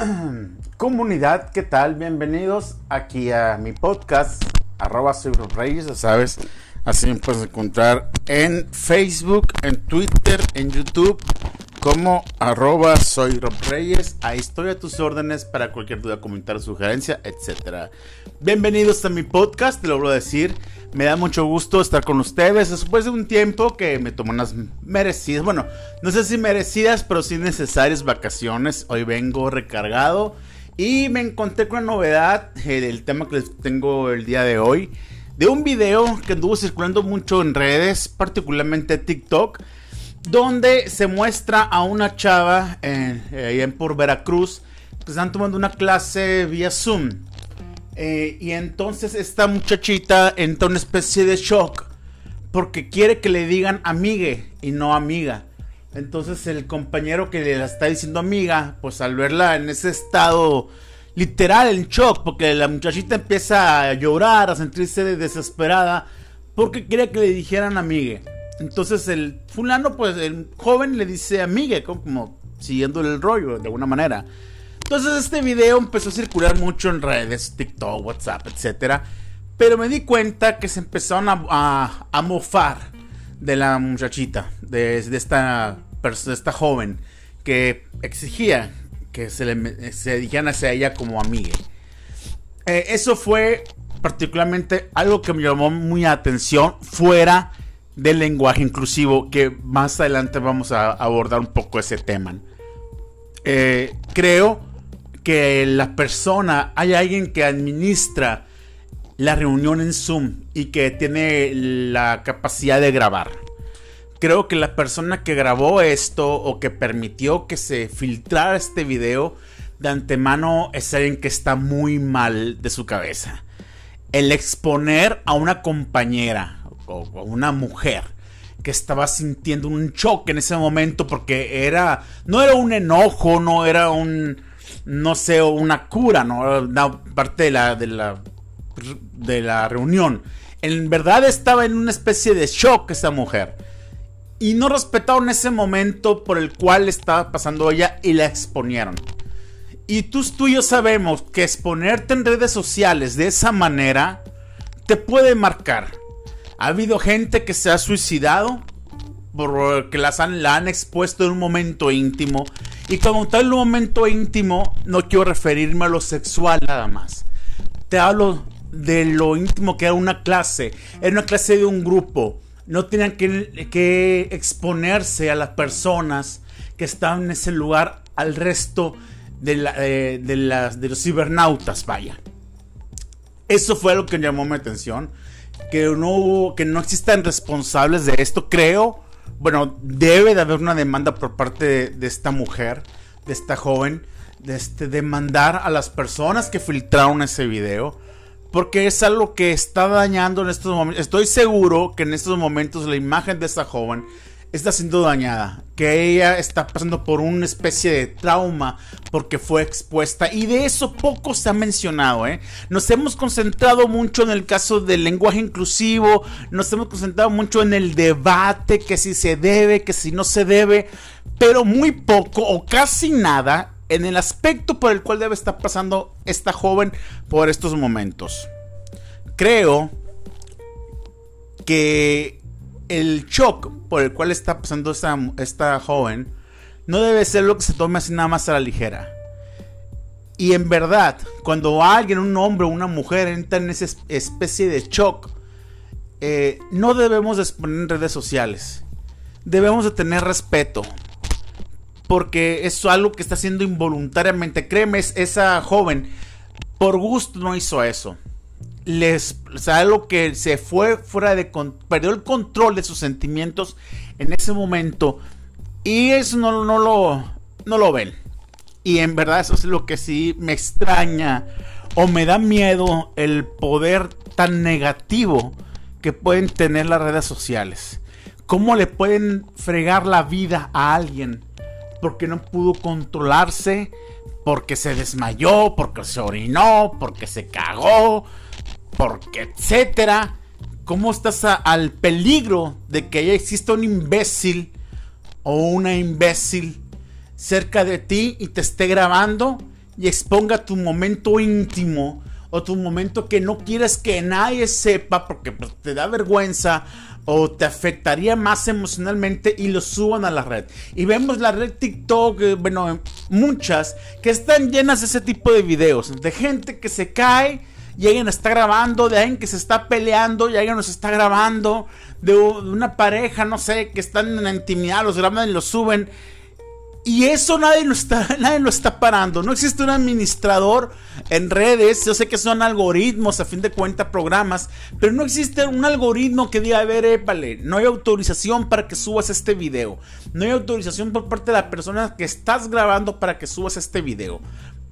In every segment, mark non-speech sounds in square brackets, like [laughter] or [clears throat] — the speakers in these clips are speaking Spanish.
[clears throat] Comunidad, ¿qué tal? Bienvenidos aquí a mi podcast, arroba Reyes, ya sabes, así me puedes encontrar en Facebook, en Twitter, en YouTube, como arroba soy Rob Reyes. Ahí estoy a tus órdenes para cualquier duda, comentario, sugerencia, etc. Bienvenidos a mi podcast, te lo voy a decir. Me da mucho gusto estar con ustedes después de un tiempo que me tomó unas merecidas, bueno, no sé si merecidas, pero sí necesarias vacaciones. Hoy vengo recargado y me encontré con una novedad eh, del tema que les tengo el día de hoy. De un video que anduvo circulando mucho en redes, particularmente TikTok, donde se muestra a una chava en, eh, en por Veracruz que están tomando una clase vía Zoom. Eh, y entonces esta muchachita entra en una especie de shock porque quiere que le digan amigue y no amiga. Entonces el compañero que le está diciendo amiga, pues al verla en ese estado literal, en shock, porque la muchachita empieza a llorar, a sentirse desesperada, porque quería que le dijeran amigue. Entonces el fulano, pues el joven le dice amigue, como, siguiendo el rollo de alguna manera. Entonces este video empezó a circular mucho en redes, TikTok, WhatsApp, etc. Pero me di cuenta que se empezaron a, a mofar de la muchachita, de, esta, esta joven, que exigía que se le se dijeran hacia ella como amiga. Eh, eso fue particularmente algo que me llamó muy atención fuera del lenguaje inclusivo, que más adelante vamos a abordar un poco ese tema. Eh, creo que la persona, hay alguien que administra la reunión en Zoom y que tiene la capacidad de grabar. Creo que la persona que grabó esto o que permitió que se filtrara este video de antemano es alguien que está muy mal de su cabeza. El exponer a una compañera o una mujer que estaba sintiendo un choque en ese momento porque era no era un enojo, no era un no sé, una cura, no, una parte de la de la de la reunión. En verdad estaba en una especie de shock esa mujer. Y no respetaron ese momento por el cual estaba pasando ella y la exponieron. Y tú, tú y yo sabemos que exponerte en redes sociales de esa manera te puede marcar. Ha habido gente que se ha suicidado porque las han, la han expuesto en un momento íntimo. Y como tal, un momento íntimo, no quiero referirme a lo sexual nada más. Te hablo de lo íntimo que era una clase. Era una clase de un grupo. No tenían que, exponerse a las personas que estaban en ese lugar al resto de, eh, de, las, de los cibernautas, vaya. Eso fue lo que llamó mi atención. Que no, que no existan responsables de esto. Creo, bueno, debe de haber una demanda por parte de, de esta mujer, de esta joven, de este, demandar a las personas que filtraron ese video porque es algo que está dañando en estos momentos. Estoy seguro que en estos momentos la imagen de esta joven está siendo dañada. Que ella está pasando por una especie de trauma porque fue expuesta. Y de eso poco se ha mencionado. ¿eh? Nos hemos concentrado mucho en el caso del lenguaje inclusivo. Nos hemos concentrado mucho en el debate. Que si se debe, que si no se debe. Pero muy poco o casi nada en el aspecto por el cual debe estar pasando esta joven por estos momentos. Creo que el shock por el cual está pasando esta, esta joven no debe ser lo que se tome así nada más a la ligera. Y en verdad, cuando alguien, un hombre o una mujer entra en esa especie de shock, eh, no debemos exponer en redes sociales. Debemos de tener respeto porque es algo que está haciendo involuntariamente. Créeme, esa joven por gusto no hizo eso. Les, o sea, que se fue fuera de perdió el control de sus sentimientos en ese momento y eso no, no lo no lo ven. Y en verdad eso es lo que sí me extraña o me da miedo el poder tan negativo que pueden tener las redes sociales. ¿Cómo le pueden fregar la vida a alguien porque no pudo controlarse, porque se desmayó, porque se orinó, porque se cagó, porque etcétera. ¿Cómo estás al peligro de que haya exista un imbécil o una imbécil cerca de ti y te esté grabando y exponga tu momento íntimo o tu momento que no quieres que nadie sepa porque pues, te da vergüenza o te afectaría más emocionalmente y lo suban a la red. Y vemos la red TikTok, eh, bueno, muchas que están llenas de ese tipo de videos, de gente que se cae y alguien está grabando, de alguien que se está peleando y alguien nos está grabando, de una pareja, no sé, que están en la intimidad, los graban y los suben. Y eso nadie lo, está, [laughs] nadie lo está parando. No existe un administrador en redes. Yo sé que son algoritmos, a fin de cuentas, programas. Pero no existe un algoritmo que diga, a ver, épale, no hay autorización para que subas este video. No hay autorización por parte de la persona que estás grabando para que subas este video.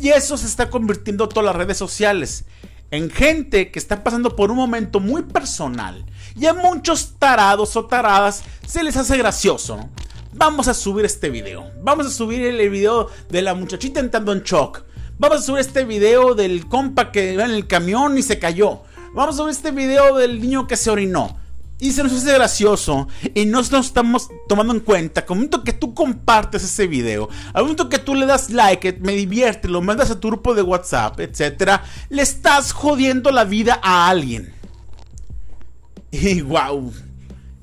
Y eso se está convirtiendo en todas las redes sociales. En gente que está pasando por un momento muy personal. Y a muchos tarados o taradas se les hace gracioso, vamos a subir este video. Vamos a subir el video de la muchachita entrando en shock. Vamos a subir este video del compa que iba en el camión y se cayó. Vamos a subir este video del niño que se orinó. Y se nos hace gracioso y no nos estamos tomando en cuenta. Al momento que tú compartes ese video, al momento que tú le das like, me divierte, lo mandas a tu grupo de WhatsApp, etc., le estás jodiendo la vida a alguien. Y wow,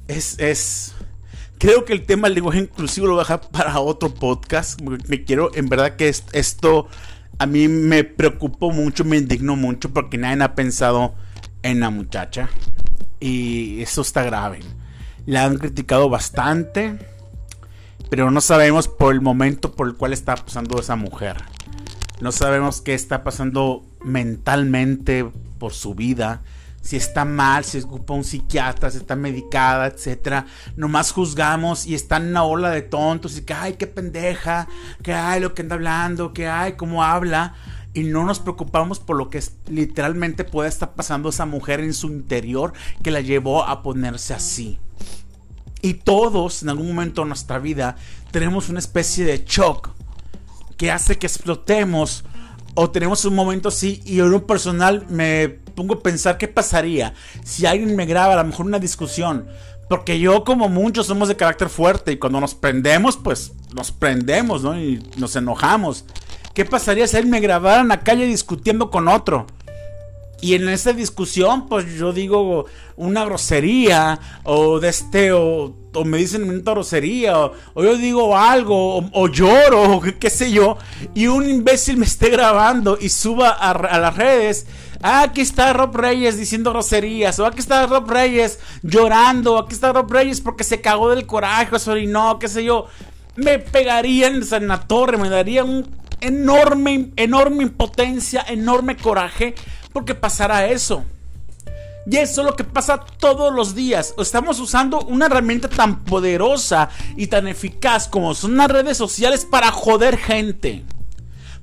es, es, Creo que el tema del lenguaje inclusivo lo voy a dejar para otro podcast. Me quiero, en verdad que esto a mí me preocupó mucho, me indignó mucho porque nadie ha pensado en la muchacha. Y eso está grave. La han criticado bastante, pero no sabemos por el momento por el cual está pasando esa mujer. No sabemos qué está pasando mentalmente por su vida si está mal, si ocupa un psiquiatra, si está medicada, etcétera. Nomás juzgamos y está en una ola de tontos y que ay, qué pendeja, que ay, lo que anda hablando, que ay, cómo habla. Y no nos preocupamos por lo que literalmente puede estar pasando esa mujer en su interior que la llevó a ponerse así. Y todos en algún momento de nuestra vida tenemos una especie de shock que hace que explotemos o tenemos un momento así y en un personal me pongo a pensar qué pasaría si alguien me graba a lo mejor una discusión. Porque yo como muchos somos de carácter fuerte y cuando nos prendemos pues nos prendemos, ¿no? Y nos enojamos. ¿Qué pasaría si alguien me grabara en la calle discutiendo con otro? Y en esa discusión, pues yo digo una grosería, o de este, o, me dicen una grosería, o, yo digo algo, o, lloro, o qué, sé yo, y un imbécil me esté grabando y suba a, las redes. Ah, aquí está Rob Reyes diciendo groserías, o aquí está Rob Reyes llorando, aquí está Rob Reyes porque se cagó del coraje, o no, qué sé yo. Me pegaría en la torre, me daría un enorme, enorme impotencia, enorme coraje porque pasará eso. Y eso es lo que pasa todos los días. Estamos usando una herramienta tan poderosa y tan eficaz como son las redes sociales para joder gente.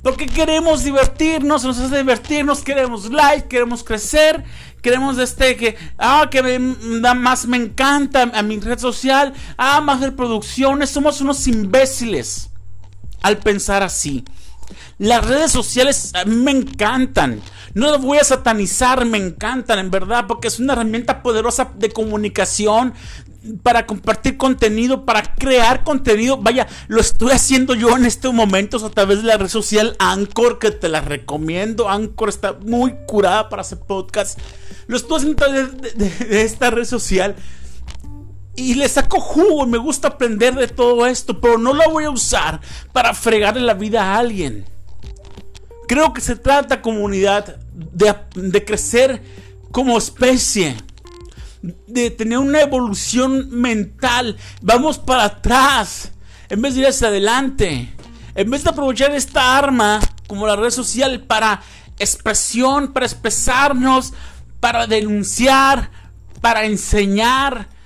Porque queremos divertirnos, nos hace divertirnos, queremos like, queremos crecer, queremos este que, ah, que me da más, me encanta a mi red social, ah, más reproducciones, somos unos imbéciles al pensar así. Las redes sociales mí me encantan. No las voy a satanizar, me encantan en verdad, porque es una herramienta poderosa de comunicación, para compartir contenido, para crear contenido. Vaya, lo estoy haciendo yo en estos momentos a través de la red social Anchor, que te la recomiendo. Anchor está muy curada para hacer podcast. Lo estoy haciendo a través de, esta red social. Y le saco jugo y me gusta aprender de todo esto, pero no lo voy a usar para fregarle la vida a alguien. Creo que se trata, comunidad, de, de crecer como especie de tener una evolución mental. Vamos para atrás en vez de ir hacia adelante. En vez de aprovechar esta arma como la red social para expresión, para expresarnos, para denunciar, para enseñar,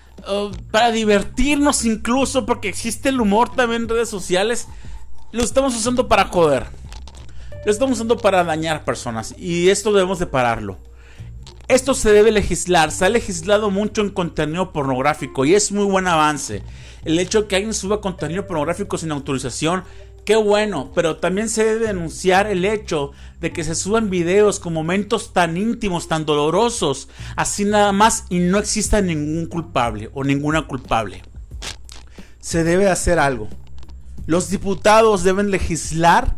para divertirnos incluso, porque existe el humor también en redes sociales, lo estamos usando para joder. Lo estamos usando para dañar personas y esto debemos de pararlo. Esto se debe legislar, se ha legislado mucho en contenido pornográfico y es muy buen avance. El hecho de que alguien suba contenido pornográfico sin autorización, qué bueno, pero también se debe denunciar el hecho de que se suban videos con momentos tan íntimos, tan dolorosos, así nada más y no exista ningún culpable o ninguna culpable. Se debe hacer algo. Los diputados deben legislar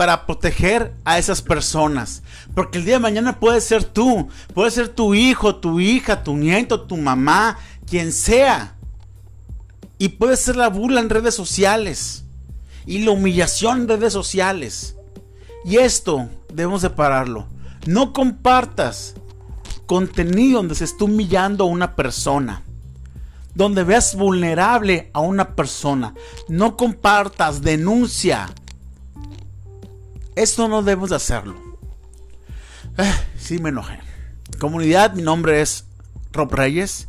para proteger a esas personas. Porque el día de mañana puede ser tú, puede ser tu hijo, tu hija, tu nieto, tu mamá, quien sea. Y puede ser la burla en redes sociales. Y la humillación en redes sociales. Y esto debemos de pararlo. No compartas contenido donde se esté humillando a una persona. Donde veas vulnerable a una persona. No compartas, denuncia. Esto no debemos de hacerlo. Sí me enojé. Comunidad, mi nombre es Rob Reyes.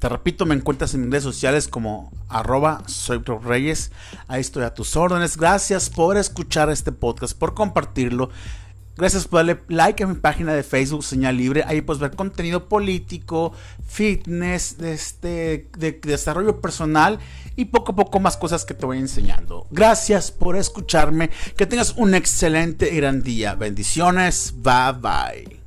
Te repito, me encuentras en redes sociales como arroba soy Reyes. Ahí estoy a tus órdenes. Gracias por escuchar este podcast, por compartirlo. Gracias por darle like a mi página de Facebook, Señal Libre. Ahí puedes ver contenido político, fitness, este, de, desarrollo personal y poco a poco más cosas que te voy enseñando. Gracias por escucharme. Que tengas un excelente y gran día. Bendiciones. Bye bye.